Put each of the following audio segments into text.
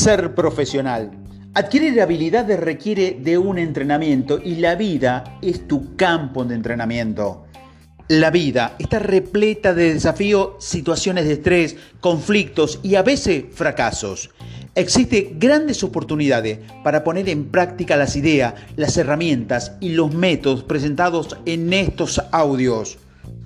Ser profesional. Adquirir habilidades requiere de un entrenamiento y la vida es tu campo de entrenamiento. La vida está repleta de desafíos, situaciones de estrés, conflictos y a veces fracasos. Existen grandes oportunidades para poner en práctica las ideas, las herramientas y los métodos presentados en estos audios.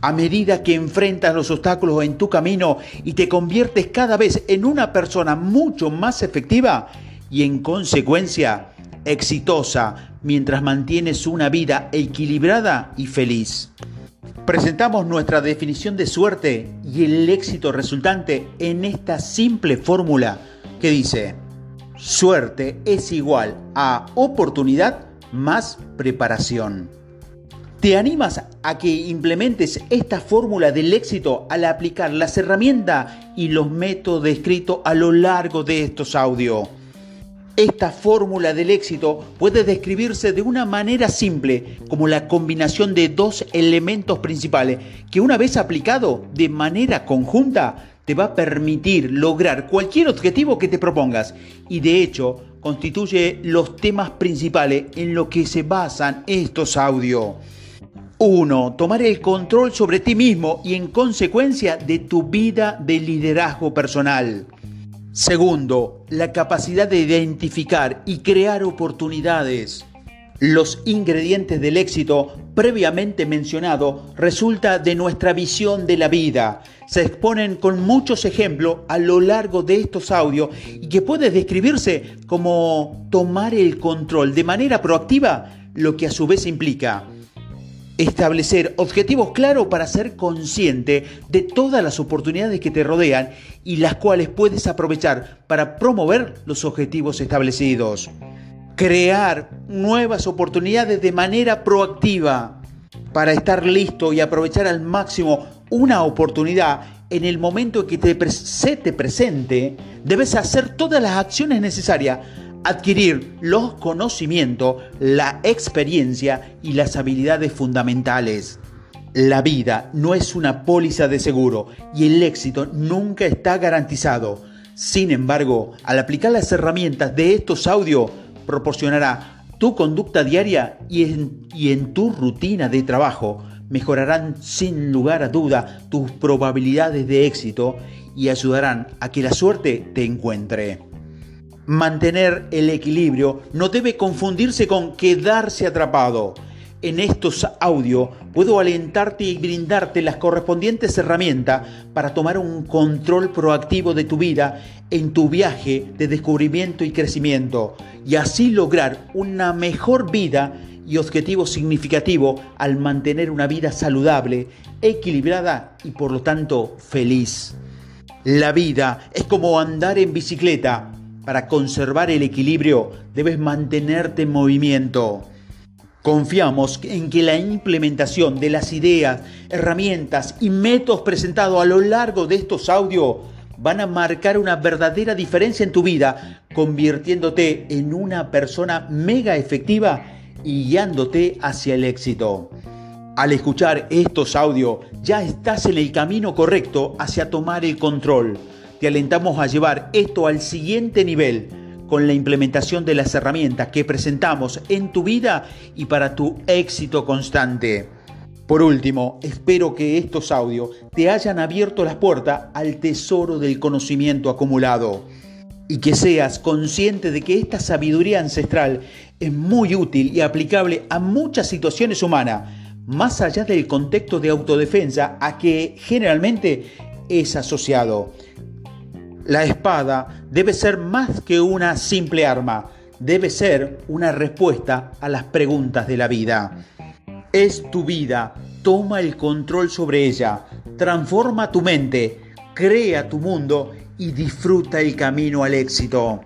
A medida que enfrentas los obstáculos en tu camino y te conviertes cada vez en una persona mucho más efectiva y en consecuencia exitosa mientras mantienes una vida equilibrada y feliz. Presentamos nuestra definición de suerte y el éxito resultante en esta simple fórmula que dice, suerte es igual a oportunidad más preparación. ¿Te animas a que implementes esta fórmula del éxito al aplicar las herramientas y los métodos descritos a lo largo de estos audios? Esta fórmula del éxito puede describirse de una manera simple como la combinación de dos elementos principales que una vez aplicado de manera conjunta te va a permitir lograr cualquier objetivo que te propongas y de hecho constituye los temas principales en los que se basan estos audios. 1. Tomar el control sobre ti mismo y en consecuencia de tu vida de liderazgo personal. Segundo, la capacidad de identificar y crear oportunidades. Los ingredientes del éxito previamente mencionado resulta de nuestra visión de la vida. Se exponen con muchos ejemplos a lo largo de estos audios y que puede describirse como tomar el control de manera proactiva, lo que a su vez implica Establecer objetivos claros para ser consciente de todas las oportunidades que te rodean y las cuales puedes aprovechar para promover los objetivos establecidos. Crear nuevas oportunidades de manera proactiva para estar listo y aprovechar al máximo una oportunidad en el momento en que te se te presente, debes hacer todas las acciones necesarias adquirir los conocimientos, la experiencia y las habilidades fundamentales. La vida no es una póliza de seguro y el éxito nunca está garantizado. Sin embargo, al aplicar las herramientas de estos audios, proporcionará tu conducta diaria y en, y en tu rutina de trabajo mejorarán sin lugar a duda tus probabilidades de éxito y ayudarán a que la suerte te encuentre. Mantener el equilibrio no debe confundirse con quedarse atrapado. En estos audios puedo alentarte y brindarte las correspondientes herramientas para tomar un control proactivo de tu vida en tu viaje de descubrimiento y crecimiento y así lograr una mejor vida y objetivo significativo al mantener una vida saludable, equilibrada y por lo tanto feliz. La vida es como andar en bicicleta para conservar el equilibrio debes mantenerte en movimiento. Confiamos en que la implementación de las ideas, herramientas y métodos presentados a lo largo de estos audios van a marcar una verdadera diferencia en tu vida, convirtiéndote en una persona mega efectiva y guiándote hacia el éxito. Al escuchar estos audios ya estás en el camino correcto hacia tomar el control te alentamos a llevar esto al siguiente nivel con la implementación de las herramientas que presentamos en tu vida y para tu éxito constante. Por último, espero que estos audios te hayan abierto las puertas al tesoro del conocimiento acumulado y que seas consciente de que esta sabiduría ancestral es muy útil y aplicable a muchas situaciones humanas, más allá del contexto de autodefensa a que generalmente es asociado. La espada debe ser más que una simple arma, debe ser una respuesta a las preguntas de la vida. Es tu vida, toma el control sobre ella, transforma tu mente, crea tu mundo y disfruta el camino al éxito.